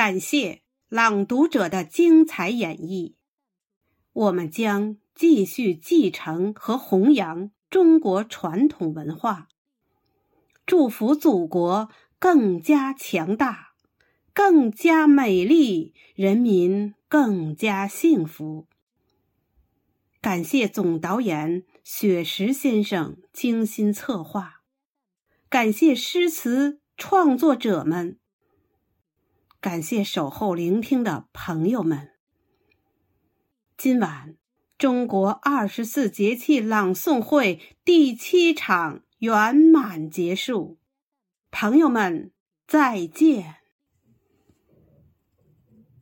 感谢朗读者的精彩演绎。我们将继续继承和弘扬中国传统文化，祝福祖国更加强大、更加美丽，人民更加幸福。感谢总导演雪石先生精心策划，感谢诗词创作者们。感谢守候聆听的朋友们。今晚中国二十四节气朗诵会第七场圆满结束，朋友们再见。